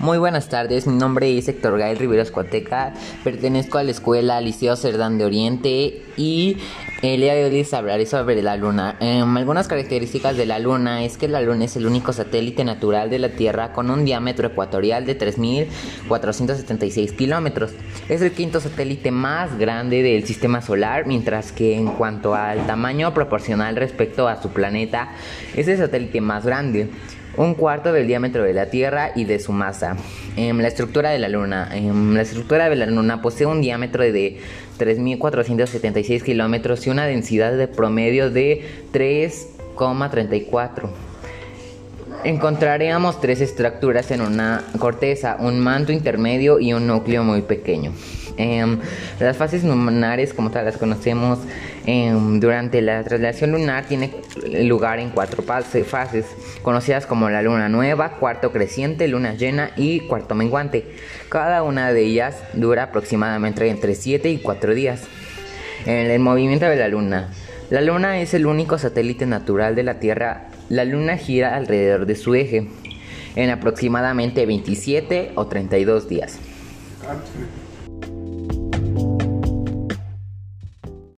Muy buenas tardes, mi nombre es Héctor Gael Riveros Cuateca, pertenezco a la escuela Liceo Cerdán de Oriente y el día de hoy les hablaré sobre la Luna. Em, algunas características de la Luna es que la Luna es el único satélite natural de la Tierra con un diámetro ecuatorial de 3.476 kilómetros. Es el quinto satélite más grande del sistema solar, mientras que en cuanto al tamaño proporcional respecto a su planeta, es el satélite más grande un cuarto del diámetro de la Tierra y de su masa. Em, la estructura de la Luna. Em, la estructura de la Luna posee un diámetro de 3.476 kilómetros y una densidad de promedio de 3,34. Encontraríamos tres estructuras en una corteza, un manto intermedio y un núcleo muy pequeño. Em, las fases lunares, como tal las conocemos, em, durante la traslación lunar tiene lugar en cuatro fases, conocidas como la luna nueva, cuarto creciente, luna llena y cuarto menguante. Cada una de ellas dura aproximadamente entre 7 y 4 días. En el movimiento de la luna. La luna es el único satélite natural de la Tierra la Luna gira alrededor de su eje en aproximadamente 27 o 32 días.